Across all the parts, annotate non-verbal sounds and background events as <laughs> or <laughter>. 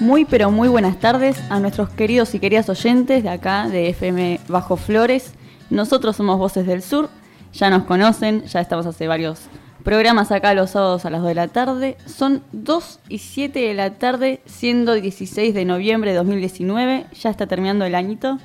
Muy pero muy buenas tardes a nuestros queridos y queridas oyentes de acá de FM Bajo Flores. Nosotros somos Voces del Sur, ya nos conocen, ya estamos hace varios programas acá los sábados a las 2 de la tarde. Son 2 y 7 de la tarde, siendo 16 de noviembre de 2019, ya está terminando el añito.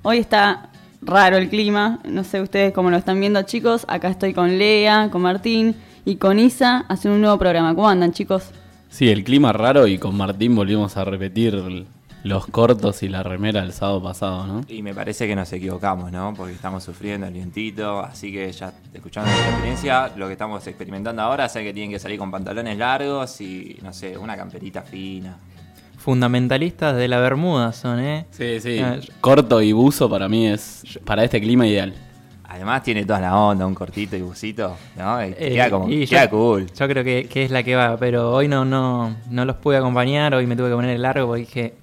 Hoy está raro el clima, no sé ustedes cómo lo están viendo chicos, acá estoy con Lea, con Martín y con Isa haciendo un nuevo programa. ¿Cómo andan chicos? Sí, el clima raro y con Martín volvimos a repetir los cortos y la remera el sábado pasado, ¿no? Y me parece que nos equivocamos, ¿no? Porque estamos sufriendo el vientito, así que ya escuchando nuestra experiencia, lo que estamos experimentando ahora es que tienen que salir con pantalones largos y, no sé, una camperita fina. Fundamentalistas de la Bermuda son, ¿eh? Sí, sí. Ah, Corto y buzo para mí es para este clima ideal. Además tiene toda la onda, un cortito y busito, ¿no? Eh, queda como, queda cool. Yo creo que, es la que va, pero hoy no, no, no los pude acompañar, hoy me tuve que poner el largo porque dije,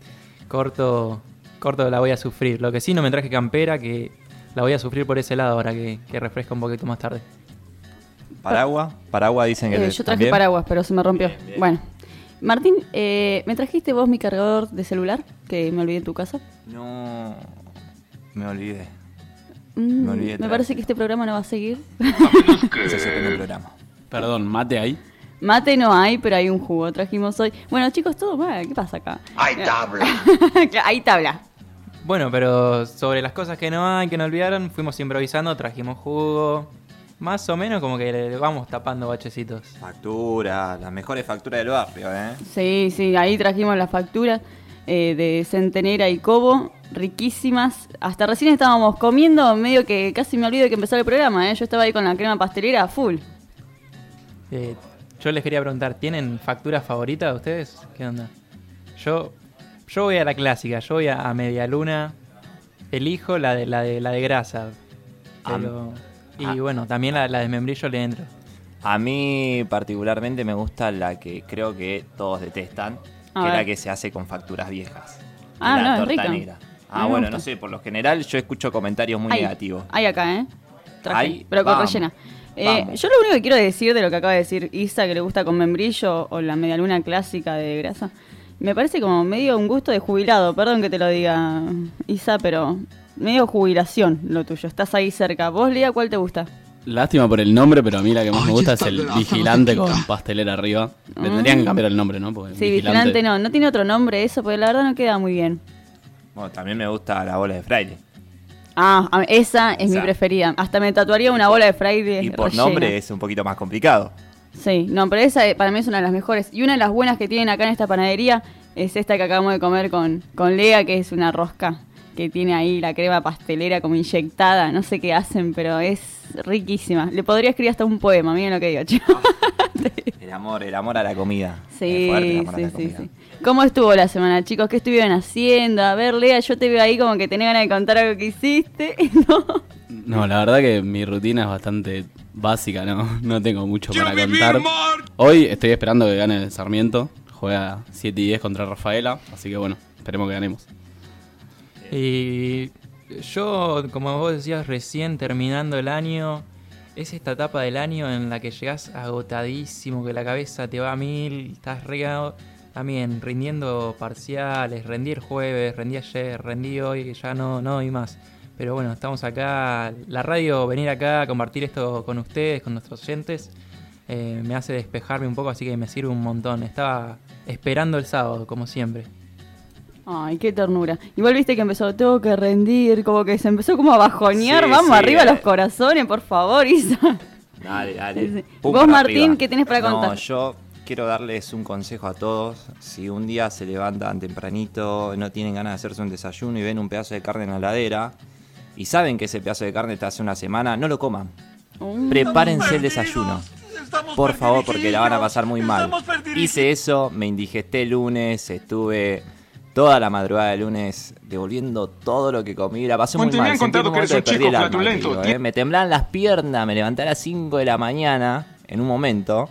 corto, corto la voy a sufrir. Lo que sí no me traje campera, que la voy a sufrir por ese lado ahora que, refresca un poquito más tarde. ¿Paraguas? ¿Paraguas dicen que eh, Yo traje paraguas, pero se me rompió. Bueno. Martín, eh, ¿me trajiste vos mi cargador de celular que me olvidé en tu casa? No, me olvidé. Mm, me, parece que este programa no va a seguir. el programa. Perdón, mate ahí. Mate no hay, pero hay un jugo. Trajimos hoy. Bueno, chicos, todo mal. ¿Qué pasa acá? Hay tabla. <laughs> hay tabla. Bueno, pero sobre las cosas que no hay, que no olvidaron, fuimos improvisando, trajimos jugo. Más o menos como que le vamos tapando bachecitos. Factura, las mejores facturas del barrio, ¿eh? Sí, sí, ahí trajimos las facturas eh, de Centenera y Cobo riquísimas. Hasta recién estábamos comiendo, medio que casi me olvido de que empezara el programa, ¿eh? Yo estaba ahí con la crema pastelera full. Eh, yo les quería preguntar, ¿tienen factura favorita de ustedes? ¿Qué onda? Yo, yo voy a la clásica, yo voy a, Media Luna, elijo la de la de la de grasa. y ah. bueno, también la, de membrillo le entro. A mí particularmente me gusta la que creo que todos detestan, que es la que se hace con facturas viejas. Ah, la no, torta negra. Ah, bueno, no sé, por lo general yo escucho comentarios muy negativos. Hay acá, ¿eh? Traje, pero con rellena. Eh, yo lo único que quiero decir de lo que acaba de decir Isa, que le gusta con membrillo o la medialuna clásica de grasa, me parece como medio un gusto de jubilado. Perdón que te lo diga, Isa, pero medio jubilación lo tuyo. Estás ahí cerca. ¿Vos, Lía, cuál te gusta? Lástima por el nombre, pero a mí la que más me gusta es el vigilante con pastelera arriba. Le tendrían que cambiar el nombre, ¿no? sí, vigilante... no. No tiene otro nombre eso, porque la verdad no queda muy bien. Bueno, también me gusta la bola de fraile. Ah, esa es mi preferida. Hasta me tatuaría una bola de fraile. Y por nombre es un poquito más complicado. Sí, no, pero esa eh, para mí es una de las mejores. Y una de las buenas que tienen acá en esta panadería es esta que acabamos de comer con, con Lea, que es una rosca que tiene ahí la crema pastelera como inyectada. No sé qué hacen, pero es riquísima. Le podría escribir hasta un poema, miren lo que digo, chicos. <laughs> el amor, el amor a la comida. Sí, sí, sí, sí. ¿Cómo estuvo la semana, chicos? ¿Qué estuvieron haciendo? A ver, Lea, yo te veo ahí como que tenés ganas de contar algo que hiciste, <laughs> ¿no? No, la verdad que mi rutina es bastante básica, ¿no? <laughs> No tengo mucho para contar. Hoy estoy esperando que gane el Sarmiento. Juega 7 y 10 contra Rafaela, así que bueno, esperemos que ganemos. Y yo, como vos decías, recién terminando el año, es esta etapa del año en la que llegás agotadísimo, que la cabeza te va a mil, estás regado también rindiendo parciales, rendí el jueves, rendí ayer, rendí hoy, ya no, no doy más. Pero bueno, estamos acá, la radio, venir acá compartir esto con ustedes, con nuestros oyentes, eh, me hace despejarme un poco, así que me sirve un montón. Estaba esperando el sábado, como siempre. Ay, qué ternura. Igual viste que empezó, tengo que rendir, como que se empezó como a bajonear. Vamos arriba los corazones, por favor, <laughs> Isa. Dale, dale. Vos, Martín, ¿qué tienes para contar? No, yo quiero darles un consejo a todos. Si un día se levantan tempranito, no tienen ganas de hacerse un desayuno y ven un pedazo de carne en la ladera y saben que ese pedazo de carne está hace una semana, no lo coman. Prepárense el desayuno. Por favor, porque la van a pasar muy mal. Hice eso, me indigesté el lunes, estuve toda la madrugada del lunes devolviendo todo lo que comí. La pasé muy mal. ¿eh? Me temblaban las piernas, me levanté a las 5 de la mañana en un momento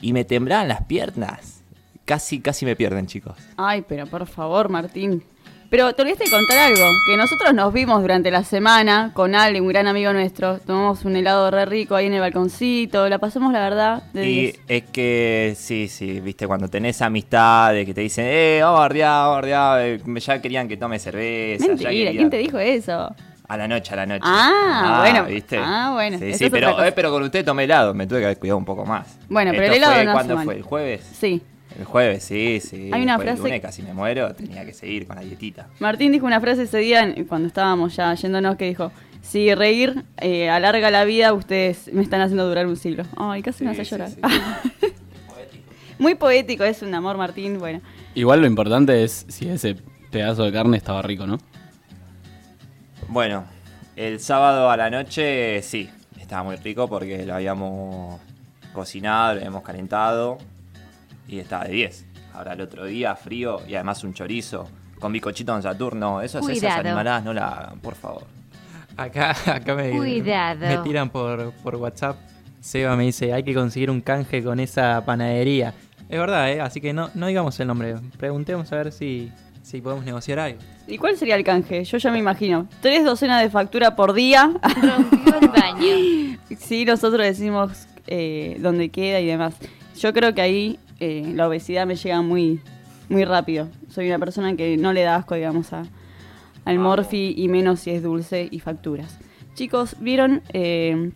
y me temblaban las piernas. Casi, casi me pierden, chicos. Ay, pero por favor, Martín. Pero te olvidaste de contar algo, que nosotros nos vimos durante la semana con Ale, un gran amigo nuestro, tomamos un helado re rico ahí en el balconcito, la pasamos la verdad de Y 10. es que, sí, sí, viste, cuando tenés amistades que te dicen, eh, vamos a bardear, vamos a bardear, eh, ya querían que tome cerveza. Mentira, ¿quién te dijo eso? A la noche, a la noche. Ah, bueno. ¿viste? Ah, bueno, Sí, sí, pero, eh, pero con usted tomé helado, me tuve que haber cuidado un poco más. Bueno, pero el helado fue, no ¿Cuándo fue? ¿El jueves? Sí. El jueves, sí, sí. Hay una Después el frase- lunes casi me muero, tenía que seguir con la dietita. Martín dijo una frase ese día cuando estábamos ya yéndonos que dijo, si reír eh, alarga la vida, ustedes me están haciendo durar un siglo. Ay, casi me hace sí, llorar. sí. <laughs> Muy poético, es un amor Martín, bueno. Igual lo importante es si ese pedazo de carne estaba rico, ¿no? Bueno, el sábado a la noche sí, estaba muy rico porque lo habíamos cocinado, lo habíamos calentado y estaba de 10. Ahora el otro día frío y además un chorizo con bicochito en Saturno, esas, esas Cuidado. animaladas no la hagan, por favor. Acá, acá me, Cuidado. me tiran por, por WhatsApp. Seba me dice, hay que conseguir un canje con esa panadería. Es verdad, ¿eh? así que no, no digamos el nombre. Preguntemos a ver si, si podemos negociar algo. ¿Y cuál sería el canje? Yo ya me imagino. Tres docenas de factura por día. Rompió el baño. <laughs> sí, nosotros decimos eh, dónde queda y demás. Yo creo que ahí eh, la obesidad me llega muy, muy rápido. Soy una persona que no le da asco, digamos, a, al morfi y menos si es dulce y facturas. Chicos, ¿vieron eh,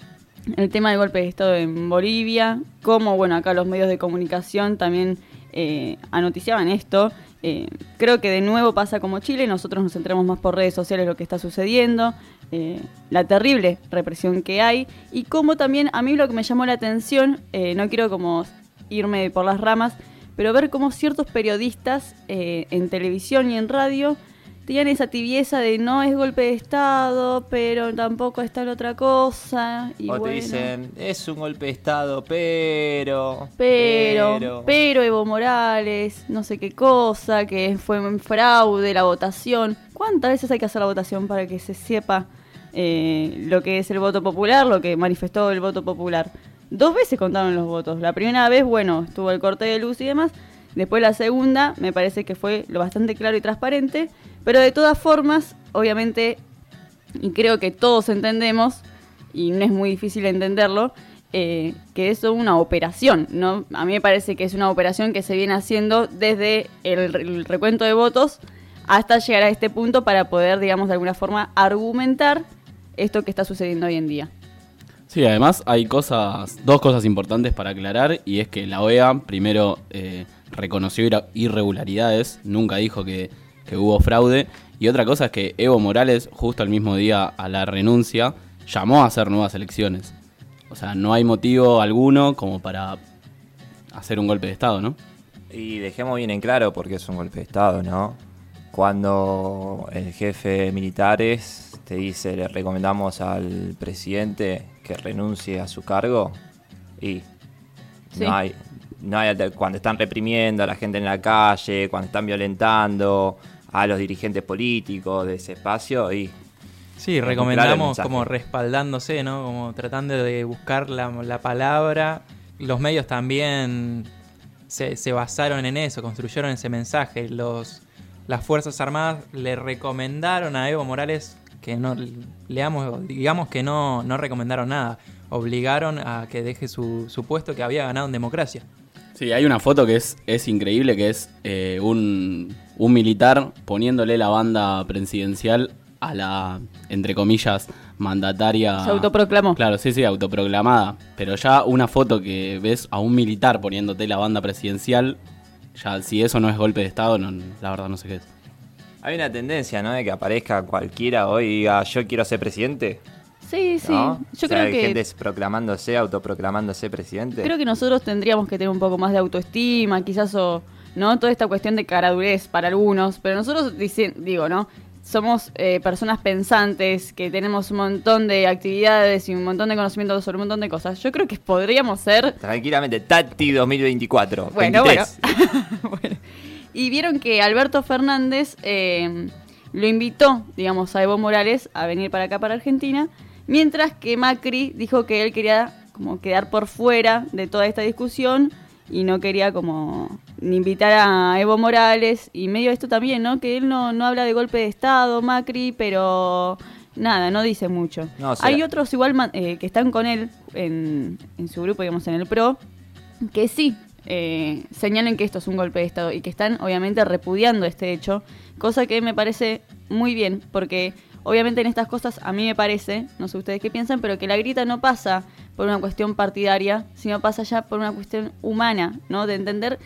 el tema del golpe de Estado en Bolivia? Cómo, bueno, acá los medios de comunicación también eh, anoticiaban esto. Eh, creo que de nuevo pasa como Chile, nosotros nos centramos más por redes sociales lo que está sucediendo, eh, la terrible represión que hay y cómo también a mí lo que me llamó la atención, eh, no quiero como irme por las ramas, pero ver cómo ciertos periodistas eh, en televisión y en radio tenían esa tibieza de no es golpe de Estado, pero tampoco está la otra cosa. Y o bueno, te dicen, es un golpe de Estado, pero... pero, pero, Evo Morales, no sé qué cosa, que fue un fraude la votación. ¿Cuántas veces hay que hacer la votación para que se sepa eh, lo que es el voto popular, lo que manifestó el voto popular? Dos veces contaron los votos. La primera vez, bueno, estuvo el corte de luz y demás. Después la segunda, me parece que fue lo bastante claro y transparente. Pero de todas formas, obviamente, y creo que todos entendemos, y no es muy difícil entenderlo, eh, que es una operación, ¿no? A mí me parece que es una operación que se viene haciendo desde el, el recuento de votos hasta llegar a este punto para poder, digamos, de alguna forma argumentar esto que está sucediendo hoy en día. Sí, además hay cosas, dos cosas importantes para aclarar y es que la OEA primero eh, reconoció irregularidades, nunca dijo que, que hubo fraude y otra cosa es que Evo Morales justo el mismo día a la renuncia llamó a hacer nuevas elecciones. O sea, no hay motivo alguno como para hacer un golpe de Estado, ¿no? Y dejemos bien en claro porque es un golpe de Estado, ¿no? Cuando el jefe de militares te dice le recomendamos al presidente que renuncie a su cargo y Sí. no hay, no hay cuando están reprimiendo a la gente en la calle, cuando están violentando a los dirigentes políticos de ese espacio y Sí, recomendamos como respaldándose, ¿no? Como tratando de buscar la, la palabra. Los medios también se, se basaron en eso, construyeron ese mensaje. Los, las Fuerzas Armadas le recomendaron a Evo Morales que no, leamos, digamos que no, no recomendaron nada. Obligaron a que deje su, su puesto que había ganado en democracia. Sí, hay una foto que es, es increíble, que es eh, un, un militar poniéndole la banda presidencial a la, entre comillas, mandataria. Se autoproclamó. Claro, sí, sí, autoproclamada. Pero ya una foto que ves a un militar poniéndote la banda presidencial, ya si eso no es golpe de Estado, no, la verdad no sé qué es. hay una tendencia, ¿no? De que aparezca cualquiera hoy y diga yo quiero ser presidente. Sí, sí. ¿no? Yo O sea, creo hay que gente proclamándose, autoproclamándose presidente. Creo que nosotros tendríamos que tener un poco más de autoestima, quizás o no toda esta cuestión de caradurez para algunos, pero nosotros digo, ¿no? Somos eh, personas pensantes que tenemos un montón de actividades y un montón de conocimientos sobre un montón de cosas. Yo creo que podríamos ser Tranquilamente, Tati 2024. Bueno, 23. <laughs> Bueno. Y vieron que Alberto Fernández eh, lo invitó, digamos, a Evo Morales a venir para acá, para Argentina, mientras que Macri dijo que él quería como quedar por fuera de toda esta discusión y no quería como invitar a Evo Morales y medio esto también, ¿no? Que él no, no habla de golpe de Estado, Macri, pero nada, no dice mucho. No, o sea- Hay otros igual eh, que están con él en, en su grupo, digamos, en el PRO, que sí eh, señalen que esto es un golpe de Estado y que están obviamente repudiando este hecho, cosa que me parece muy bien, porque obviamente en estas cosas a mí me parece, no sé ustedes qué piensan, pero que la grita no pasa por una cuestión partidaria, sino pasa ya por una cuestión humana, ¿no? De entender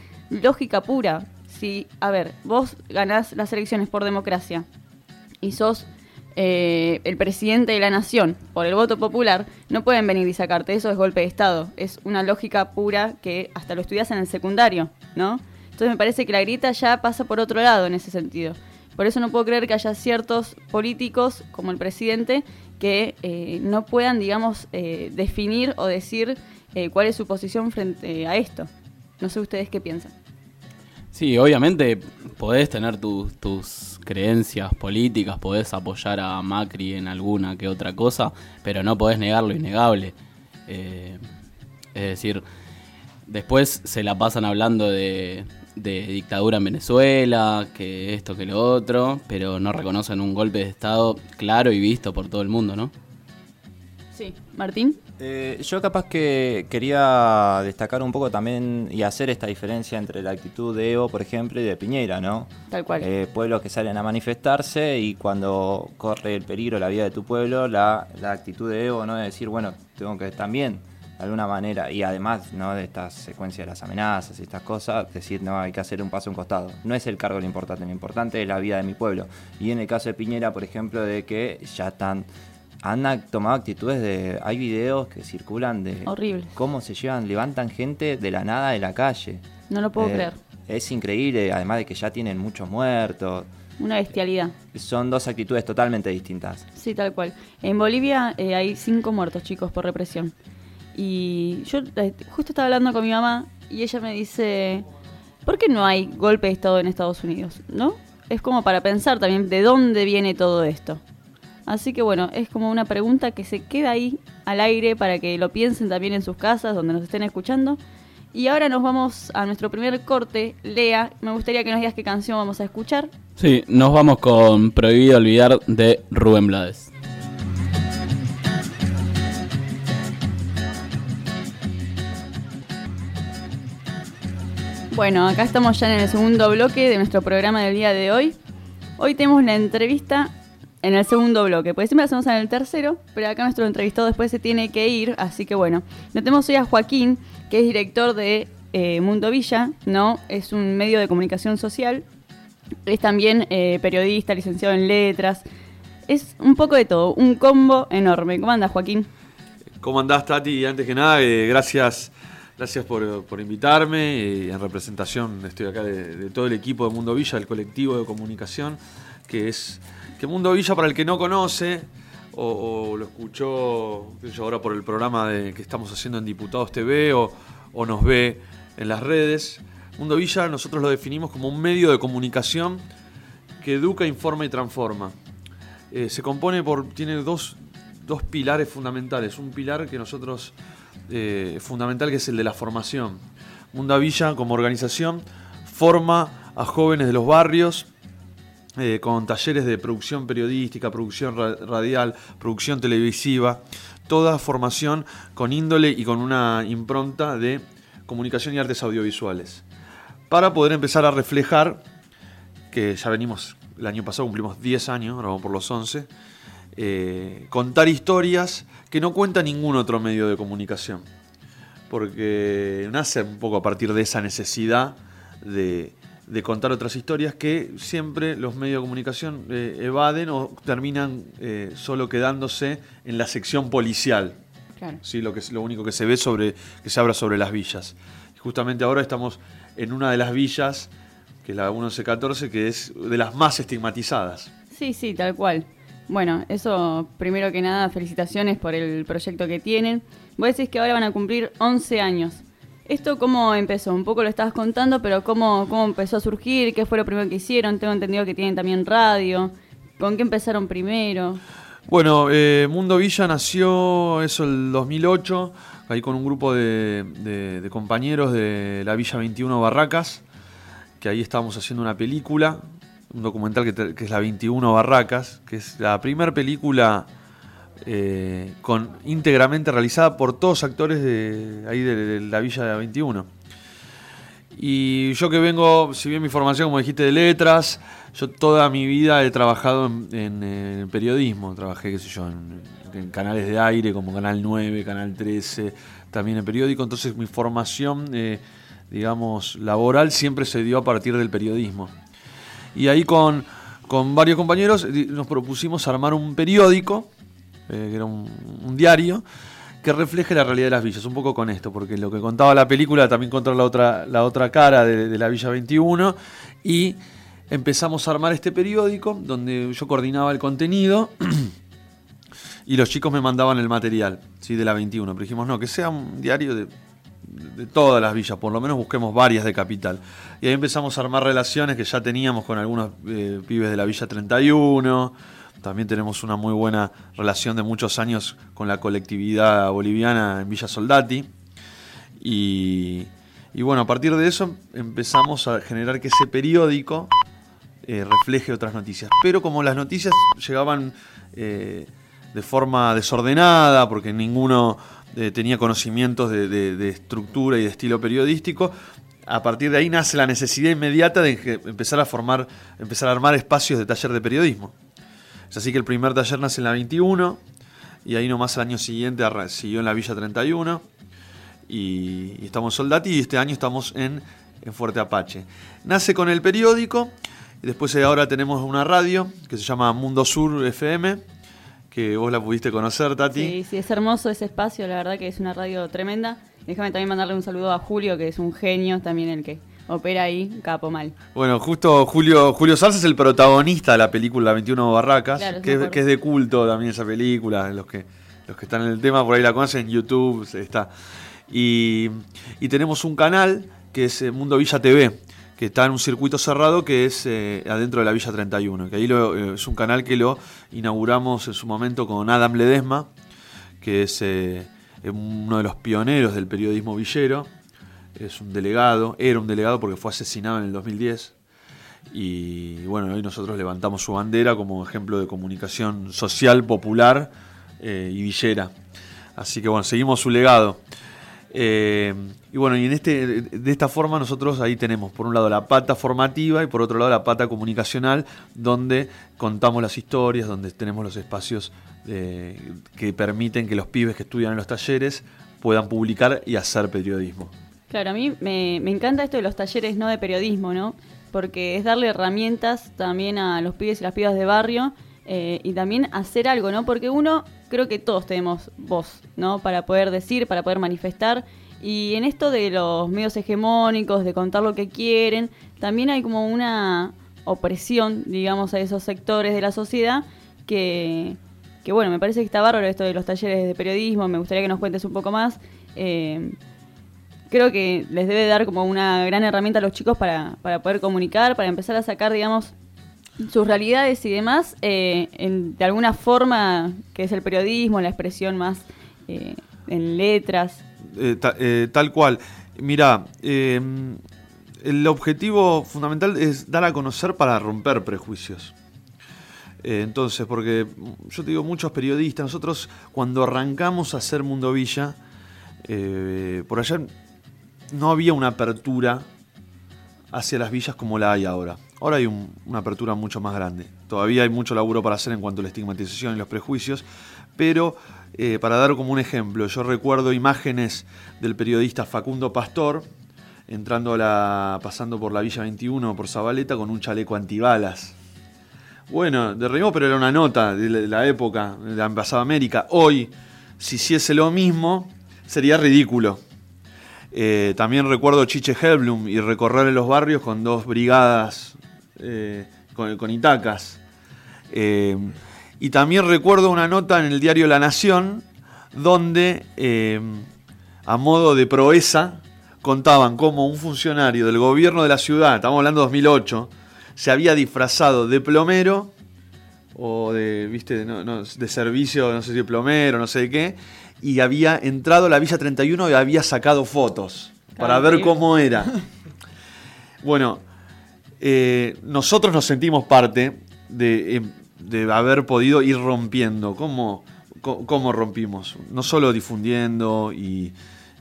lógica pura. Si, a ver, vos ganás las elecciones por democracia y sos eh, el presidente de la nación por el voto popular, no pueden venir y sacarte. Eso es golpe de Estado. Es una lógica pura que hasta lo estudias en el secundario, ¿no? Entonces me parece que la grita ya pasa por otro lado en ese sentido. Por eso no puedo creer que haya ciertos políticos, como el presidente, que eh, no puedan, digamos, eh, definir o decir eh, cuál es su posición frente a esto. No sé ustedes qué piensan. Sí, obviamente podés tener tus, tus creencias políticas, podés apoyar a Macri en alguna que otra cosa, pero no podés negar lo innegable. Eh, es decir, después se la pasan hablando de, de dictadura en Venezuela, que esto, que lo otro, pero no reconocen un golpe de Estado claro y visto por todo el mundo, ¿no? Sí, Martín. Eh, yo capaz que quería destacar un poco también y hacer esta diferencia entre la actitud de Evo, por ejemplo, y de Piñera, ¿no? Tal cual. Eh, pueblos que salen a manifestarse y cuando corre el peligro la vida de tu pueblo, la, la actitud de Evo, ¿no? De decir, bueno, tengo que también, de alguna manera, y además, ¿no? De esta secuencia de las amenazas y estas cosas, decir, no, hay que hacer un paso a un costado. No es el cargo lo importante, lo importante es la vida de mi pueblo. Y en el caso de Piñera, por ejemplo, de que ya están han tomado actitudes de. Hay videos que circulan de. Horribles. Cómo se llevan, levantan gente de la nada de la calle. No lo puedo Eh, creer. Es increíble, además de que ya tienen muchos muertos. Una bestialidad. Son dos actitudes totalmente distintas. Sí, tal cual. En Bolivia eh, hay cinco muertos, chicos, por represión. Y yo eh, justo estaba hablando con mi mamá y ella me dice, ¿por qué no hay golpe de Estado en Estados Unidos? ¿No? Es como para pensar también de dónde viene todo esto. Así que bueno, es como una pregunta que se queda ahí al aire para que lo piensen también en sus casas, donde nos estén escuchando. Y ahora nos vamos a nuestro primer corte. Lea, me gustaría que nos digas qué canción vamos a escuchar. Sí, nos vamos con Prohibido Olvidar de Rubén Blades. Bueno, acá estamos ya en el segundo bloque de nuestro programa del día de hoy. Hoy tenemos la entrevista en el segundo bloque, porque siempre la hacemos en el tercero, pero acá nuestro entrevistado después se tiene que ir, así que bueno. Lo tenemos hoy a Joaquín, que es director de eh, Mundo Villa, ¿no? Es un medio de comunicación social. Es también eh, periodista, licenciado en letras. Es un poco de todo, un combo enorme. ¿Cómo andas, Joaquín? ¿Cómo andás, Tati? Antes que nada, eh, gracias, gracias por, por invitarme. en representación estoy acá de, de todo el equipo de Mundo Villa, el colectivo de comunicación, que es que Mundo Villa, para el que no conoce o, lo escuchó yo, ahora por el programa que estamos haciendo en Diputados TV o, nos ve en las redes, Mundo Villa nosotros lo definimos como un medio de comunicación que educa, informa y transforma. Eh, se compone por. tiene dos, dos pilares fundamentales. Un pilar que nosotros. eh, fundamental que es el de la formación. Munda Villa, como organización, forma a jóvenes de los barrios eh, con talleres de producción periodística, producción ra- radial, producción televisiva, toda formación con índole y con una impronta de comunicación y artes audiovisuales. Para poder empezar a reflejar que ya venimos, el año pasado cumplimos 10 años, ahora vamos por los 11, eh, contar historias que no cuenta ningún otro medio de comunicación. Porque nace un poco a partir de esa necesidad de, de contar otras historias que siempre los medios de comunicación eh, evaden o terminan eh, solo quedándose en la sección policial. Claro. ¿sí? lo, que es, lo único que se ve sobre, que se habla sobre las villas. Y justamente ahora estamos en una de las villas, que es la 1114, que es de las más estigmatizadas. Sí, sí, tal cual. Bueno, eso primero que nada, felicitaciones por el proyecto que tienen. Vos decís que ahora van a cumplir 11 años. ¿Esto cómo empezó? Un poco lo estabas contando, pero ¿cómo, cómo empezó a surgir? ¿Qué fue lo primero que hicieron? Tengo entendido que tienen también radio. ¿Con qué empezaron primero? Bueno, eh, Mundo Villa nació eso el 2008, ahí con un grupo de, de- de compañeros de la Villa 21 Barracas. que ahí estábamos haciendo una película, un documental que, que es la 21 Barracas, que es la primera película eh, con, íntegramente realizada por todos actores de ahí de, de la Villa 21. Y yo que vengo, si bien mi formación, como dijiste, de letras, yo toda mi vida he trabajado en, eh, periodismo. Trabajé, qué sé yo, en, canales de aire como Canal 9, Canal 13, también en periódico. Entonces mi formación, eh, digamos, laboral siempre se dio a partir del periodismo. Y ahí con, con varios compañeros nos propusimos armar un periódico, eh, que era un, un diario, que refleje la realidad de las villas, un poco con esto, porque lo que contaba la película también contaba la otra, la otra cara de, la Villa 21 y empezamos a armar este periódico donde yo coordinaba el contenido <clears throat> y los chicos me mandaban el material ¿sí? de la 21, pero dijimos no, que sea un diario de, de todas las villas, por lo menos busquemos varias de capital. Y ahí empezamos a armar relaciones que ya teníamos con algunos eh, pibes de la Villa 31, también tenemos una muy buena relación de muchos años con la colectividad boliviana en Villa Soldati. Y, bueno, a partir de eso empezamos a generar que ese periódico eh, refleje otras noticias. Pero como las noticias llegaban eh, de forma desordenada, porque ninguno eh, tenía conocimientos de, de- estructura y de estilo periodístico, a partir de ahí nace la necesidad inmediata de empezar a formar, empezar a armar espacios de taller de periodismo. Es así que el primer taller nace en la 21 y ahí nomás el año siguiente siguió en la Villa 31 y, y estamos Soldati y este año estamos en, en Fuerte Apache. Nace con el periódico y después eh, ahora tenemos una radio que se llama Mundo Sur FM, que vos la pudiste conocer, Tati. Sí, sí, es hermoso ese espacio, la verdad que es una radio tremenda. Déjame también mandarle un saludo a Julio, que es un genio también el que opera ahí, capo mal. Bueno, justo Julio, Julio Salsa es el protagonista de la película 21 Barracas, Claro, que, es, acuerdo. que es de culto también esa película, los que, los que están en el tema por ahí la conocen, en YouTube está. Y, y tenemos un canal que es eh, Mundo Villa TV, que está en un circuito cerrado que es eh, adentro de la Villa 31, que ahí lo- eh, es un canal que lo inauguramos en su momento con Adam Ledesma, que es eh, uno de los pioneros del periodismo villero, es un delegado, era un delegado porque fue asesinado en el 2010. Y bueno, hoy nosotros levantamos su bandera como ejemplo de comunicación social, popular eh, y villera. Así que bueno, seguimos su legado. Eh, y bueno, y en este, de esta forma nosotros ahí tenemos por un lado la pata formativa y por otro lado la pata comunicacional, donde contamos las historias, donde tenemos los espacios eh, que permiten que los pibes que estudian en los talleres puedan publicar y hacer periodismo. Claro, a mí me, me encanta esto de los talleres no de periodismo, ¿no? Porque es darle herramientas también a los pibes y las pibas de barrio eh, y también hacer algo, ¿no? Porque uno, creo que todos tenemos voz, ¿no? Para poder decir, para poder manifestar. Y en esto de los medios hegemónicos, de contar lo que quieren, también hay como una opresión, digamos, a esos sectores de la sociedad que, que bueno, me parece que está bárbaro esto de los talleres de periodismo, me gustaría que nos cuentes un poco más. Eh, creo que les debe dar como una gran herramienta a los chicos para, para poder comunicar, para empezar a sacar, digamos, sus realidades y demás, eh, de alguna forma que es el periodismo, la expresión más eh, en letras. Eh, ta- tal cual. Mira, eh, el objetivo fundamental es dar a conocer para romper prejuicios. Entonces, porque yo te digo, muchos periodistas, nosotros cuando arrancamos a hacer Mundo Villa, por allá no había una apertura hacia las villas como la hay ahora. Ahora hay un- una apertura mucho más grande. Todavía hay mucho laburo para hacer en cuanto a la estigmatización y los prejuicios, pero eh, para dar como un ejemplo, yo recuerdo imágenes del periodista Facundo Pastor entrando a la, pasando por la Villa 21 por Zabaleta con un chaleco antibalas. Bueno, de pero era una nota de la, de la época, de la Embajada América. Hoy, si hiciese lo mismo, sería ridículo. Eh, también recuerdo Chiche Helblum y recorrer los barrios con dos brigadas eh, con, con itacas. Eh, y también recuerdo una nota en el diario La Nación donde, a modo de proeza, contaban cómo un funcionario del gobierno de la ciudad, estamos hablando de 2008, se había disfrazado de plomero o de, viste, no- de servicio, no sé si plomero, no sé qué, y había entrado a la Villa 31 y había sacado fotos para ver cómo era. Bueno, eh, nosotros nos sentimos parte de, eh, de haber podido ir rompiendo. ¿Cómo, cómo rompimos? No solo difundiendo y,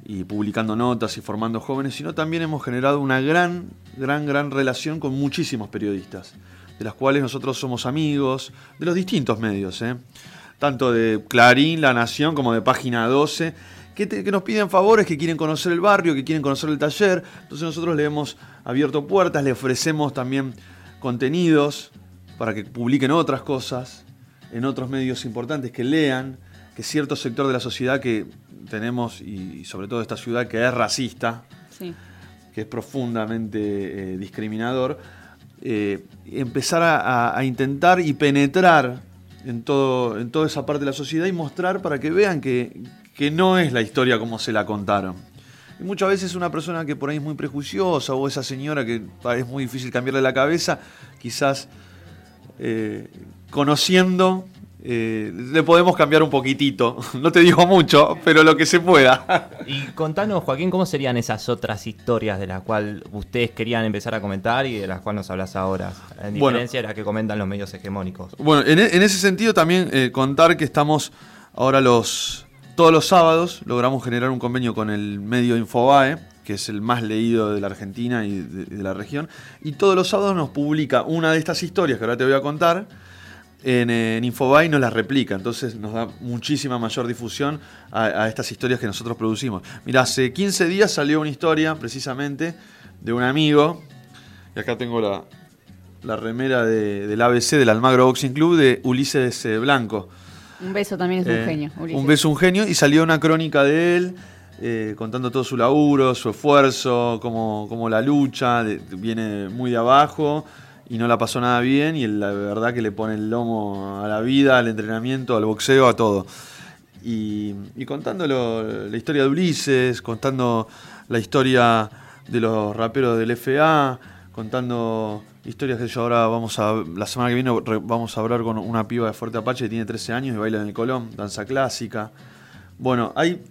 y publicando notas y formando jóvenes, sino también hemos generado una gran, gran, gran relación con muchísimos periodistas, de las cuales nosotros somos amigos, de los distintos medios, ¿eh? Tanto de Clarín, La Nación, como de Página 12, que, te- que nos piden favores, que quieren conocer el barrio, que quieren conocer el taller. Entonces nosotros le hemos abierto puertas, le ofrecemos también contenidos para que publiquen otras cosas en otros medios importantes, que lean, que cierto sector de la sociedad que tenemos, y sobre todo esta ciudad que es racista, Sí. que es profundamente eh, discriminador, eh, empezar a, a- a intentar y penetrar en, todo, en toda esa parte de la sociedad y mostrar para que vean que, que no es la historia como se la contaron. Y muchas veces una persona que por ahí es muy prejuiciosa o esa señora que es muy difícil cambiarle la cabeza, quizás eh, conociendo eh, le podemos cambiar un poquitito. <laughs> No te digo mucho, pero lo que se pueda. Y contanos, Joaquín, ¿cómo serían esas otras historias de las cuales ustedes querían empezar a comentar y de las cuales nos hablas ahora? En Bueno. diferencia de las que comentan los medios hegemónicos. Bueno, en, e- en ese sentido también eh, contar que estamos ahora los todos los sábados logramos generar un convenio con el medio Infobae, que es el más leído de la Argentina y de, y de la región, y todos los sábados nos publica una de estas historias que ahora te voy a contar en, eh, en Infobae y nos las replica, entonces nos da muchísima mayor difusión a, a estas historias que nosotros producimos. Mira, hace 15 días salió una historia precisamente de un amigo, y acá tengo la, la remera de- del ABC, del Almagro Boxing Club, de Ulises eh, Blanco. Un beso también es un Eh, genio. Ulises. Un beso, un genio. Y salió una crónica de él, eh, contando todo su laburo, su esfuerzo, cómo, cómo la lucha, de- viene muy de abajo y no la pasó nada bien. Y la verdad que le pone el lomo a la vida, al entrenamiento, al boxeo, a todo. Y, contando la historia de Ulises, contando la historia de los raperos del FA, contando historias que yo ahora vamos a. La semana que viene vamos a hablar con una piba de Fuerte Apache que tiene 13 años y baila en el Colón, danza clásica. Bueno, hay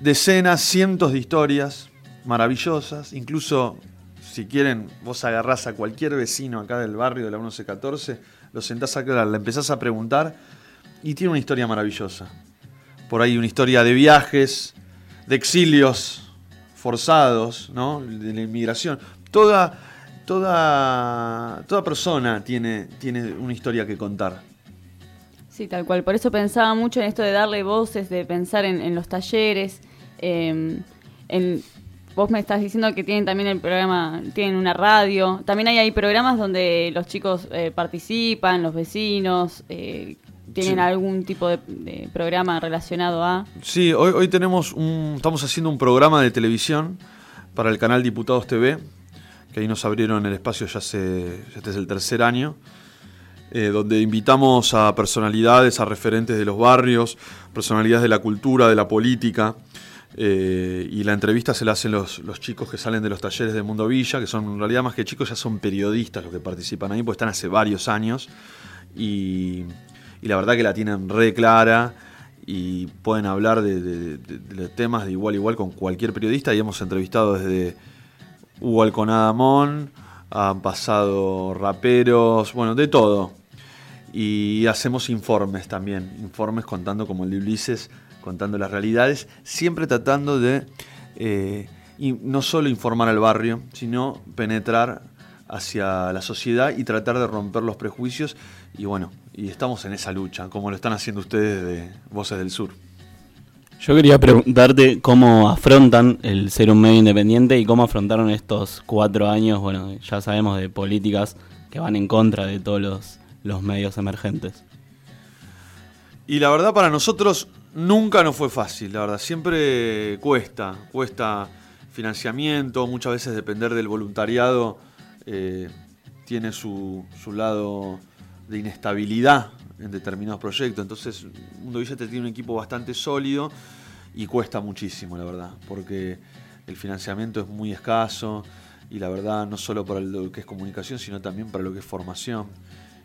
decenas, cientos de historias maravillosas, incluso si quieren, vos agarrás a cualquier vecino acá del barrio de la 1114, lo sentás acá, le empezás a preguntar y tiene una historia maravillosa. Por ahí una historia de viajes, de exilios forzados, ¿no? De la inmigración. Toda, toda, toda persona tiene, tiene una historia que contar. Sí, tal cual. Por eso pensaba mucho en esto de darle voces, de pensar en, los talleres. eh, en- vos me estás diciendo que tienen también el programa, tienen una radio. También hay, hay programas donde los chicos eh, participan, los vecinos. eh, tienen Sí. algún tipo de, de programa relacionado a. Sí, hoy, hoy tenemos un, estamos haciendo un programa de televisión para el canal Diputados TV, que ahí nos abrieron el espacio ya hace, este es el tercer año, eh, donde invitamos a personalidades, a referentes de los barrios, personalidades de la cultura, de la política, eh, y la entrevista se la hacen los, chicos que salen de los talleres de Mundo Villa, que son en realidad más que chicos, ya son periodistas los que participan ahí, porque están hace varios años, y, la verdad que la tienen re clara y pueden hablar de temas de igual a igual con cualquier periodista y hemos entrevistado desde Hugo Alconada Mon, han pasado raperos, bueno, de todo. Y hacemos informes también, informes contando como el de Ulises, contando las realidades, siempre tratando de eh, y no solo informar al barrio, sino penetrar hacia la sociedad y tratar de romper los prejuicios. Y bueno, y estamos en esa lucha, como lo están haciendo ustedes de Voces del Sur. Yo quería preguntarte cómo afrontan el ser un medio independiente y cómo afrontaron estos cuatro años, bueno, ya sabemos de políticas que van en contra de todos los, los medios emergentes. Y la verdad para nosotros nunca nos fue fácil, la verdad, siempre cuesta, cuesta financiamiento, muchas veces depender del voluntariado eh, tiene su, su lado de inestabilidad en determinados proyectos, entonces Mundo Billete tiene un equipo bastante sólido y cuesta muchísimo, la verdad, porque el financiamiento es muy escaso y la verdad no solo para lo que es comunicación, sino también para lo que es formación.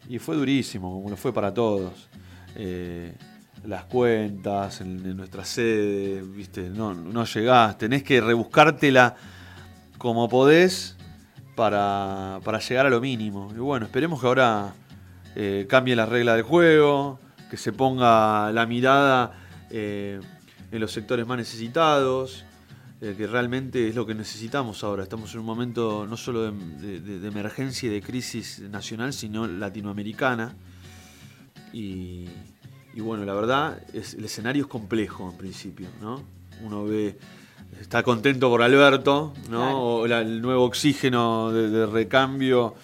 Y fue durísimo, como lo fue para todos. Eh, las cuentas en, nuestra sede, viste, no, no llegás, tenés que rebuscártela como podés para, para llegar a lo mínimo. Y bueno, esperemos que ahora eh, cambie la regla del juego, que se ponga la mirada eh, en los sectores más necesitados, eh, que realmente es lo que necesitamos ahora. Estamos en un momento no solo de- de emergencia y de crisis nacional, sino latinoamericana. Y, y bueno, la verdad, es, el escenario es complejo en principio, ¿no? Uno ve, está contento por Alberto, ¿no? Claro. O la- el nuevo oxígeno de, de recambio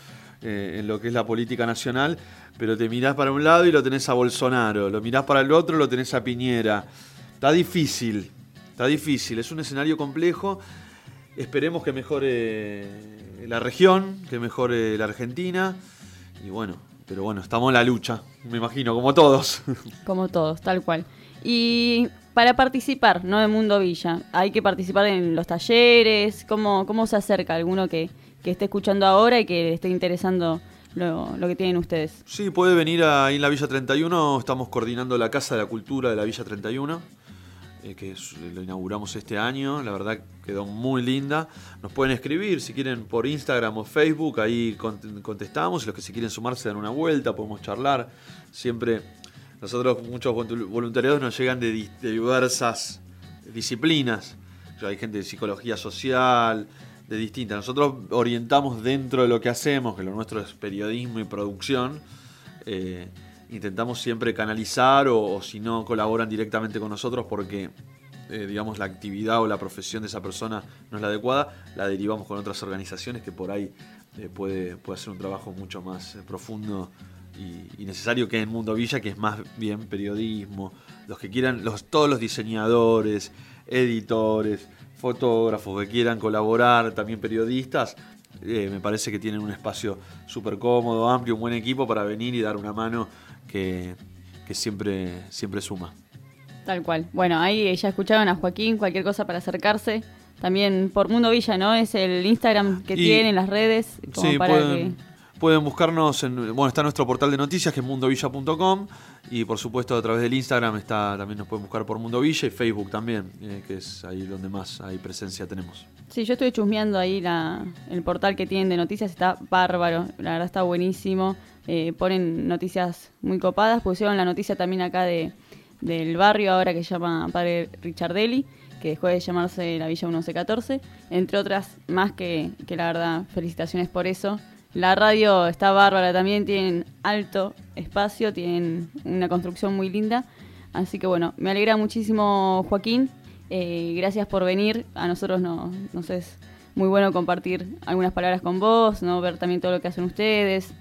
eh, en lo que es la política nacional, pero te mirás para un lado y lo tenés a Bolsonaro, lo mirás para el otro y lo tenés a Piñera. Está difícil, está difícil, es un escenario complejo. Esperemos que mejore la región, que mejore la Argentina. Y bueno, pero bueno, estamos en la lucha, me imagino, como todos. <laughs> Como todos, tal cual. Y para participar, ¿no? De Mundo Villa, hay que participar en los talleres. ¿Cómo, cómo se acerca alguno que, que esté escuchando ahora y que le esté interesando lo, lo que tienen ustedes? Sí, puede venir ahí en la Villa 31, estamos coordinando la Casa de la Cultura de la Villa 31, eh, que lo inauguramos este año, la verdad quedó muy linda. Nos pueden escribir si quieren por Instagram o Facebook, ahí cont- contestamos, los que se quieren sumar se dan una vuelta, podemos charlar. Siempre, nosotros muchos voluntariados nos llegan de, di- de diversas disciplinas. Hay gente de psicología social, de distintas. Nosotros orientamos dentro de lo que hacemos, que lo nuestro es periodismo y producción. eh, intentamos siempre canalizar o, si no colaboran directamente con nosotros porque eh, digamos la actividad o la profesión de esa persona no es la adecuada, la derivamos con otras organizaciones que por ahí eh, puede, puede hacer un trabajo mucho más eh, profundo y, necesario que en Mundo Villa, que es más bien periodismo. Los que quieran, los, todos los diseñadores, editores, fotógrafos que quieran colaborar, también periodistas, me parece que tienen un espacio súper cómodo, amplio, un buen equipo para venir y dar una mano que, que siempre, siempre suma. Tal cual. Bueno, ahí ya escucharon a Joaquín, cualquier cosa para acercarse. También por Mundo Villa, ¿no? Es el Instagram que Y- tienen, las redes, como Sí, para pueden, pueden buscarnos en, bueno, está nuestro portal de noticias que es mundovilla.com y por supuesto a través del Instagram está también nos pueden buscar por Mundo Villa y Facebook también, eh, que es ahí donde más hay presencia tenemos. Sí, yo estoy chusmeando ahí la, el portal que tienen de noticias, está bárbaro, la verdad está buenísimo. Eh, ponen noticias muy copadas, pusieron la noticia también acá de, del barrio ahora que se llama Padre Richardelli, que dejó de llamarse la Villa 1114, entre otras más que, que la verdad, felicitaciones por eso. La radio está bárbara también, tienen alto espacio, tienen una construcción muy linda. Así que bueno, me alegra muchísimo Joaquín, eh, gracias por venir. A nosotros no, nos es muy bueno compartir algunas palabras con vos, no ver también todo lo que hacen ustedes.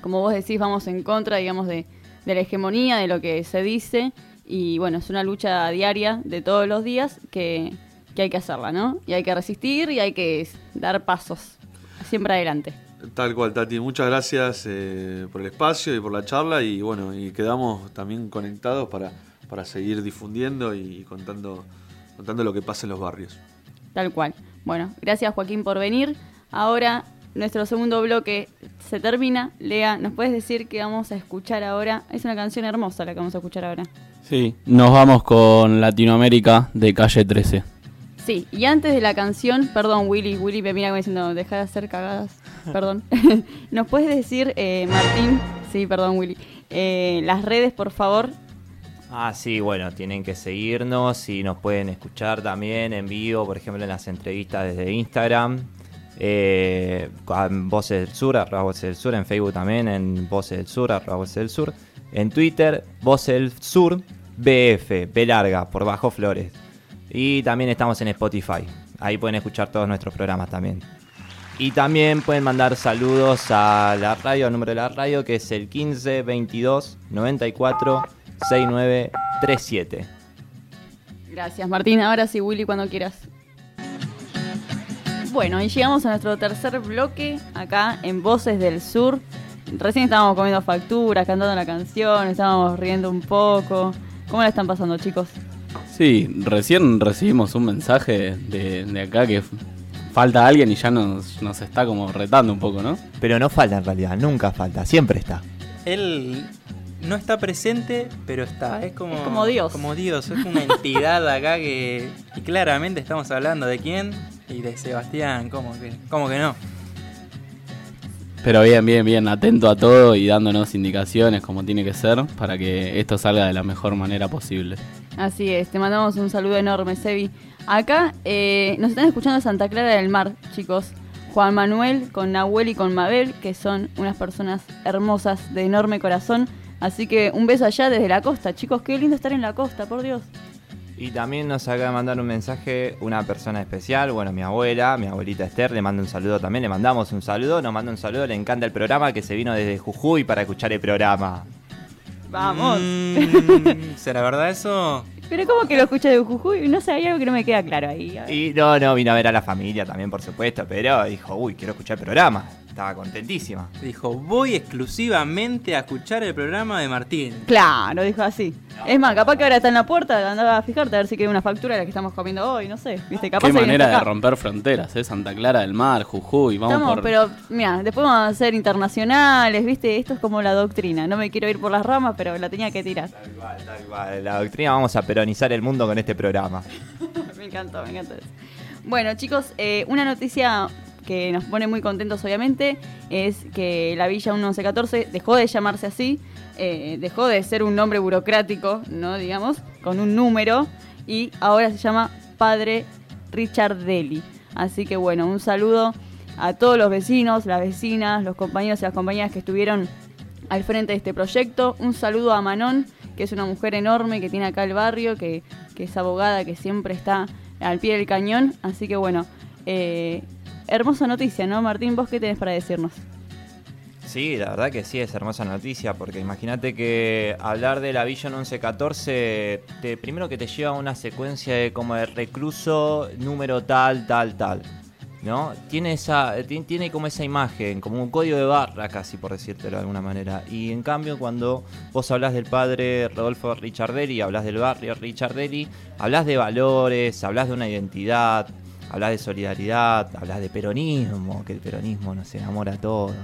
Como vos decís, vamos en contra, digamos, de, de la hegemonía, de lo que se dice. Y bueno, es una lucha diaria de todos los días que, que hay que hacerla, ¿no? Y hay que resistir y hay que dar pasos siempre adelante. Tal cual, Tati, muchas gracias eh, por el espacio y por la charla y bueno, y quedamos también conectados para, para seguir difundiendo y contando, contando lo que pasa en los barrios. Tal cual. Bueno, gracias Joaquín por venir. Ahora nuestro segundo bloque se termina. Lea, ¿nos puedes decir qué vamos a escuchar ahora? Es una canción hermosa la que vamos a escuchar ahora. Sí, nos vamos con Latinoamérica de calle 13. Sí, y antes de la canción, perdón Willy, Willy me mira como diciendo, deja de hacer cagadas, <laughs> perdón. <laughs> ¿Nos puedes decir, eh, Martín, sí, perdón Willy, eh, las redes por favor? Ah, sí, bueno, tienen que seguirnos y nos pueden escuchar también en vivo, por ejemplo, en las entrevistas desde Instagram. Eh, Voces del Sur, arroba Voces del Sur, en Facebook también, en Voces del Sur, arroba Voces del Sur. En Twitter, Voces del Sur, BF, B larga, por bajo Flores. Y también estamos en Spotify. Ahí pueden escuchar todos nuestros programas también. Y también pueden mandar saludos a la radio, al número de la radio, que es el 15 22 94 6937. Gracias Martín, ahora sí Willy cuando quieras. Bueno, y llegamos a nuestro tercer bloque acá en Voces del Sur. Recién estábamos comiendo facturas, cantando la canción, estábamos riendo un poco. ¿Cómo la están pasando chicos? Sí, recién recibimos un mensaje de, de acá que falta alguien y ya nos, nos está como retando un poco, ¿no? Pero no falta en realidad, nunca falta, siempre está. Él no está presente, pero está. Es como, Es como Dios. Como Dios, es una entidad acá que. Y claramente estamos hablando de quién y de Sebastián, ¿cómo que, cómo que no? Pero bien, bien, bien, atento a todo y dándonos indicaciones como tiene que ser para que esto salga de la mejor manera posible. Así es, te mandamos un saludo enorme, Sebi. Acá eh, nos están escuchando Santa Clara del Mar, chicos. Juan Manuel con Nahuel y con Mabel, que son unas personas hermosas de enorme corazón. Así que un beso allá desde la costa, chicos. Qué lindo estar en la costa, por Dios. Y también nos acaba de mandar un mensaje una persona especial, bueno, mi abuela, mi abuelita Esther, le manda un saludo también, le mandamos un saludo, nos manda un saludo, le encanta el programa, que se vino desde Jujuy para escuchar el programa. Vamos. Mm, ¿Será verdad eso? Pero ¿cómo que lo escucha de Jujuy? No sé, hay algo que no me queda claro ahí. Y no, no, vino a ver a la familia también, por supuesto, pero dijo, uy, quiero escuchar el programa. Estaba contentísima. Dijo, voy exclusivamente a escuchar el programa de Martín. Claro, dijo así. es más, capaz que ahora está en la puerta, andaba a fijarte a ver si queda una factura de la que estamos comiendo hoy, no sé. ¿Viste? Capaz Qué manera de romper fronteras, ¿eh? Santa Clara del Mar, Jujuy, vamos Estamos, por... pero mira, después vamos a ser internacionales, ¿viste? Esto es como la doctrina. No me quiero ir por las ramas, pero la tenía que tirar. Tal cual, tal cual. La doctrina vamos a peronizar el mundo con este programa. <laughs> me encantó, me encantó eso. Bueno, chicos, eh, una noticia que nos pone muy contentos, obviamente, es que la Villa 1114 dejó de llamarse así, eh, dejó de ser un nombre burocrático, ¿no? Digamos, con un número, y ahora se llama Padre Richard Deli. Así que bueno, un saludo a todos los vecinos, las vecinas, los compañeros y las compañeras que estuvieron al frente de este proyecto. Un saludo a Manon, que es una mujer enorme que tiene acá el barrio, que, que es abogada, que siempre está al pie del cañón. Así que bueno, eh, hermosa noticia, ¿no? Martín, ¿vos qué tenés para decirnos? Sí, la verdad que sí, es hermosa noticia, porque imagínate que hablar de la Vision 1114, te, primero que te lleva a una secuencia de como de recluso número tal, tal, tal. ¿No? Tiene esa ti- tiene como esa imagen, como un código de barra casi por decírtelo de alguna manera. Y en cambio cuando vos hablas del padre Rodolfo Richardelli, hablas del barrio Richardelli, hablas de valores, hablas de una identidad, hablas de solidaridad, hablas de peronismo, que el peronismo nos enamora a todos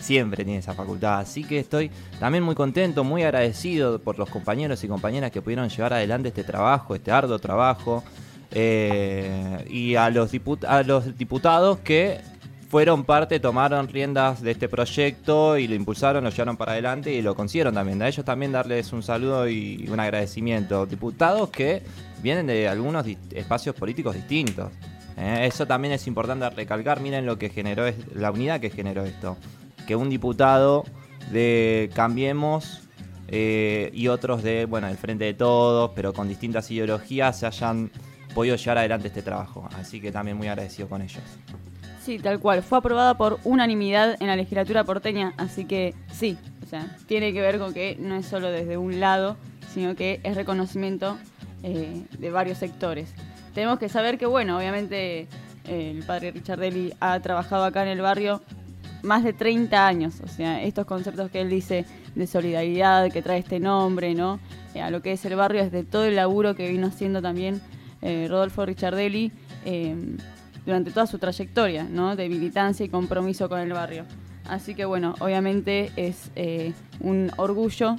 siempre tiene esa facultad. Así que estoy también muy contento, muy agradecido por los compañeros y compañeras que pudieron llevar adelante este trabajo, este arduo trabajo. eh, y a los, diputados que fueron parte, tomaron riendas de este proyecto y lo impulsaron, lo llevaron para adelante y lo consiguieron también. A ellos también darles un saludo y un agradecimiento. Diputados que vienen de algunos espacios políticos distintos. Eh, eso también es importante recalcar. Miren lo que generó la unidad que generó esto. Que un diputado de Cambiemos eh, y otros de, bueno, el Frente de Todos, pero con distintas ideologías, se hayan podido llevar adelante este trabajo. Así que también muy agradecido con ellos. Sí, tal cual. Fue aprobada por unanimidad en la legislatura porteña, así que sí, o sea, tiene que ver con que no es solo desde un lado, sino que es reconocimiento eh, de varios sectores. Tenemos que saber que, bueno, obviamente eh, el padre Richardelli ha trabajado acá en el barrio más de 30 años, o sea, estos conceptos que él dice de solidaridad, que trae este nombre, ¿no? Eh, a lo que es el barrio, es de todo el laburo que vino haciendo también eh, Rodolfo Richardelli durante toda su trayectoria, ¿no? De militancia y compromiso con el barrio. Así que bueno, obviamente es un orgullo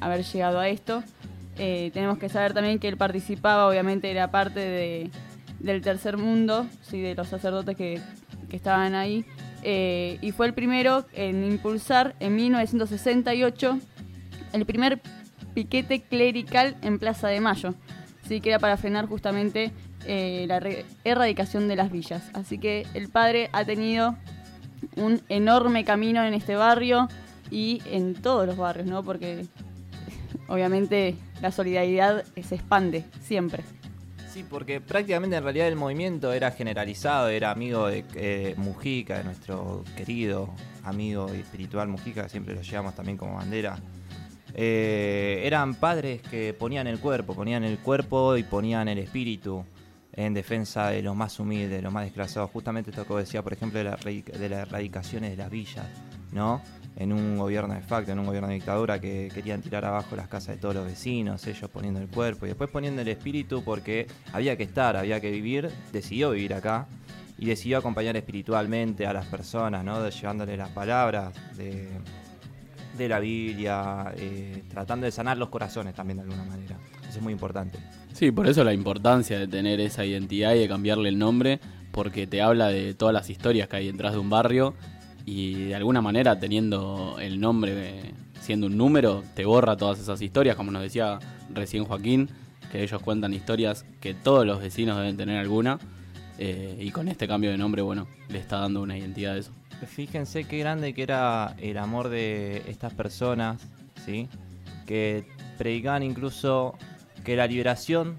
haber llegado a esto. Eh, tenemos que saber también que él participaba, obviamente era parte de, del tercer mundo, ¿sí? de los sacerdotes que, que estaban ahí. Eh, y fue el primero en impulsar en 1968 el primer piquete clerical en Plaza de Mayo, ¿sí? que era para frenar justamente eh, la erradicación de las villas. Así que el padre ha tenido un enorme camino en este barrio y en todos los barrios, ¿no? Porque <laughs> obviamente la solidaridad se expande siempre. Sí, porque prácticamente en realidad el movimiento era generalizado, era amigo de eh, Mujica, de nuestro querido amigo espiritual Mujica, siempre lo llevamos también como bandera. Eh, eran padres que ponían el cuerpo, ponían el cuerpo y ponían el espíritu en defensa de los más humildes, de los más desclasados. Justamente esto que decía, por ejemplo, de, la de las erradicaciones de las villas, ¿no? En un gobierno de facto, en un gobierno de dictadura que querían tirar abajo las casas de todos los vecinos, ellos poniendo el cuerpo y después poniendo el espíritu porque había que estar, había que vivir, decidió vivir acá y decidió acompañar espiritualmente a las personas, ¿no? Llevándoles las palabras de, de la Biblia, eh, tratando de sanar los corazones también de alguna manera. Eso es muy importante. Sí, por eso la importancia de tener esa identidad y de cambiarle el nombre, porque te habla de todas las historias que hay detrás de un barrio y de alguna manera teniendo el nombre siendo un número, te borra todas esas historias, como nos decía recién Joaquín, que ellos cuentan historias que todos los vecinos deben tener alguna, eh, y con este cambio de nombre, bueno, le está dando una identidad a eso. Fíjense qué grande que era el amor de estas personas, ¿sí? Que predicaban incluso que la liberación,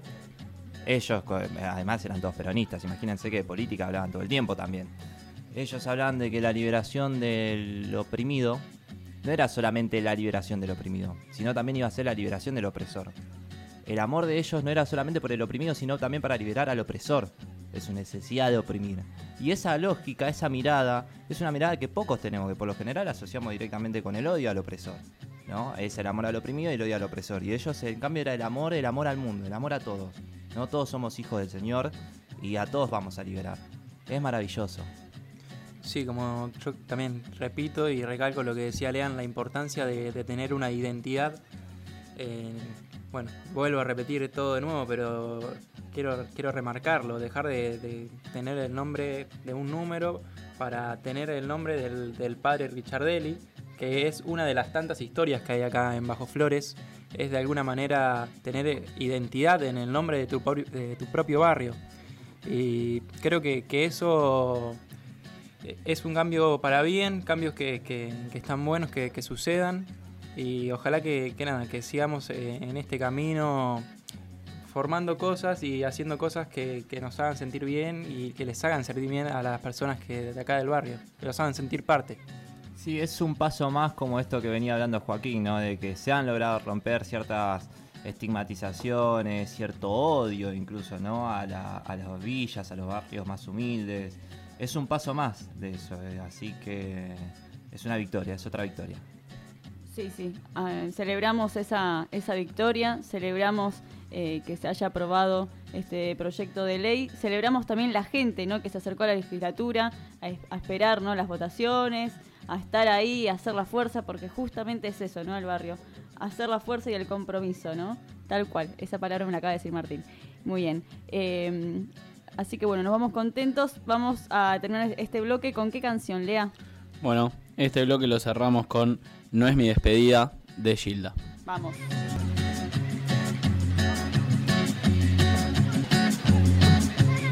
ellos además eran todos peronistas, imagínense que de política hablaban todo el tiempo también. Ellos hablaban de que la liberación del oprimido no era solamente la liberación del oprimido, sino también iba a ser la liberación del opresor. El amor de ellos no era solamente por el oprimido, sino también para liberar al opresor de su necesidad de oprimir. Y esa lógica, esa mirada, es una mirada que pocos tenemos, que por lo general asociamos directamente con el odio al opresor. ¿no? Es el amor al oprimido y el odio al opresor. Y ellos, en cambio, era el amor, el amor al mundo, el amor a todos. ¿no? Todos somos hijos del Señor y a todos vamos a liberar. Es maravilloso. Sí, como yo también repito y recalco lo que decía Lean, la importancia de, tener una identidad. eh, bueno, vuelvo a repetir todo de nuevo, pero quiero, quiero remarcarlo, dejar de, tener el nombre de un número para tener el nombre del, del padre Richardelli, que es una de las tantas historias que hay acá en Bajo Flores. Es de alguna manera tener identidad en el nombre de tu, de tu propio barrio. Y creo que, que eso es un cambio para bien, cambios que, que- que están buenos que, que sucedan y ojalá que, nada, que sigamos eh, en este camino formando cosas y haciendo cosas que, que nos hagan sentir bien y que les hagan sentir bien a las personas que de acá del barrio, que los hagan sentir parte. Sí, es un paso más como esto que venía hablando Joaquín, ¿no? De que se han logrado romper ciertas estigmatizaciones, cierto odio incluso, ¿no? A, la- a las villas, a los barrios más humildes. Es un paso más de eso, eh, así que es una victoria, es otra victoria. Sí, sí. Ah, celebramos esa, esa victoria, celebramos eh, que se haya aprobado este proyecto de ley, celebramos también la gente ¿no? que se acercó a la legislatura a, es- a esperar ¿no? las votaciones, a estar ahí, a hacer la fuerza, porque justamente es eso, ¿no? El barrio, hacer la fuerza y el compromiso, ¿no? Tal cual, esa palabra me la acaba de decir Martín. Muy bien. Eh, así que bueno, nos vamos contentos. Vamos a terminar este bloque con qué canción, Lea. Bueno, este bloque lo cerramos con No es mi despedida de Gilda. Vamos.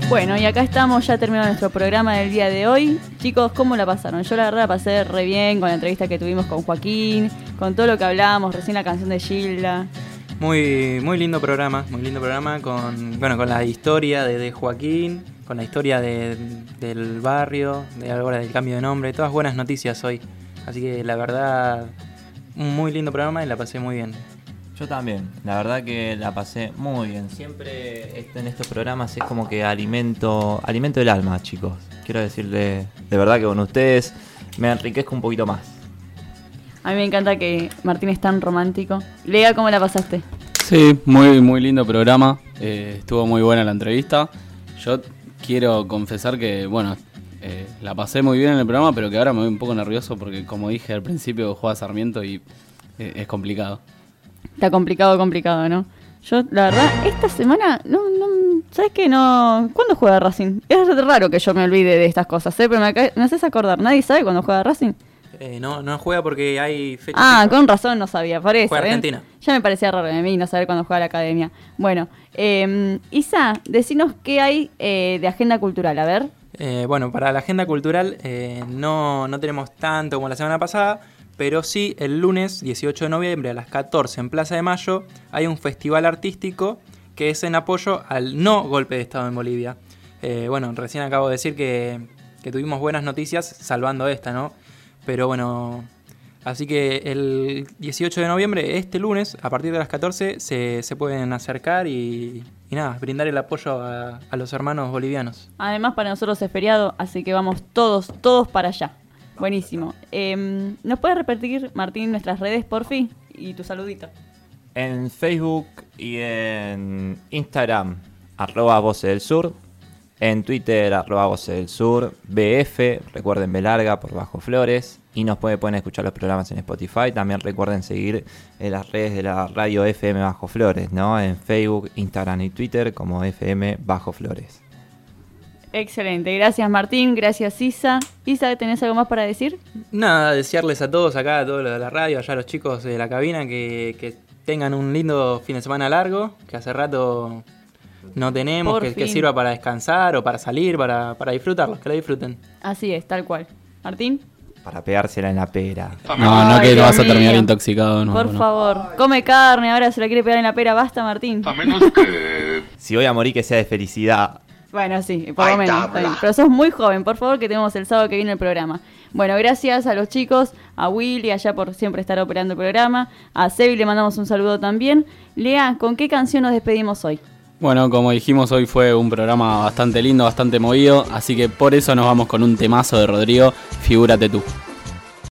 Bueno, y acá estamos, ya terminó nuestro programa del día de hoy. Chicos, ¿cómo la pasaron? Yo la verdad la pasé re bien con la entrevista que tuvimos con Joaquín, con todo lo que hablábamos, recién la canción de Gilda. Muy, muy lindo programa, muy lindo programa con, bueno, con la historia de, de Joaquín, con la historia de- del barrio, de ahora del cambio de nombre, todas buenas noticias hoy. Así que la verdad, un muy lindo programa y la pasé muy bien. Yo también, la verdad que la pasé muy bien. Siempre en estos programas es como que alimento, alimento el alma, chicos. Quiero decirle de verdad que con ustedes me enriquezco un poquito más. A mí me encanta que Martín es tan romántico. Lea, ¿cómo la pasaste? Sí, muy, muy lindo programa. eh, estuvo muy buena la entrevista. Yo quiero confesar que, bueno, eh, la pasé muy bien en el programa, pero que ahora me voy un poco nervioso porque, como dije al principio, juega Sarmiento y eh, es complicado. Está complicado, complicado, ¿no? Yo, la verdad, esta semana, no, no, ¿sabes qué? No, ¿cuándo juega Racing? Es raro que yo me olvide de estas cosas, ¿eh? Pero me, me haces acordar, ¿nadie sabe cuándo juega Racing? Eh, no, no juega porque hay fecha. Ah, con razón no sabía, por eso. Juega ¿ven? Argentina. Ya me parecía raro de mí no saber cuándo juega la academia. Bueno, eh, Isa, decinos qué hay eh, de agenda cultural, a ver. Eh, bueno, para la agenda cultural eh, no, no tenemos tanto como la semana pasada, pero sí el lunes 18 de noviembre a las 14 en Plaza de Mayo hay un festival artístico que es en apoyo al no golpe de Estado en Bolivia. Eh, bueno, recién acabo de decir que, que tuvimos buenas noticias salvando esta, ¿no? Pero bueno, así que el 18 de noviembre, este lunes, a partir de las 14, se, se pueden acercar y, y nada, brindar el apoyo a- a los hermanos bolivianos. Además, para nosotros es feriado, así que vamos todos, todos para allá. Buenísimo. Eh, ¿Nos puedes repetir, Martín, nuestras redes, por fin? Y tu saludito. En Facebook y en Instagram, arroba Voces del Sur. En Twitter, arroba Voces del Sur. BF, recuerden B larga por Bajo Flores. Y nos puede- pueden escuchar los programas en Spotify. También recuerden seguir en las redes de la radio FM Bajo Flores, ¿no? En Facebook, Instagram y Twitter como FM Bajo Flores. Excelente, gracias Martín, gracias Isa. Isa, ¿tenés algo más para decir? Nada, desearles a todos acá, a todos los de la radio, allá a los chicos de la cabina, que, que tengan un lindo fin de semana largo, que hace rato no tenemos, que, que sirva para descansar o para salir, para, para disfrutarlos, que lo disfruten. Así es, tal cual. Martín. Para pegársela en la pera. No, no Ay, que Dios vas a terminar mío. intoxicado. No, Por no. favor, come carne, ahora se la quiere pegar en la pera, basta Martín. <laughs> Si voy a morir, que sea de felicidad. Bueno, sí, por lo menos. Pero sos muy joven, por favor, que tenemos el sábado que viene el programa. Bueno, gracias a los chicos, a Willy, allá por siempre estar operando el programa. A Sebi le mandamos un saludo también. Lea, ¿con qué canción nos despedimos hoy? Bueno, como dijimos, hoy fue un programa bastante lindo, bastante movido. Así que por eso nos vamos con un temazo de Rodrigo, Figúrate tú.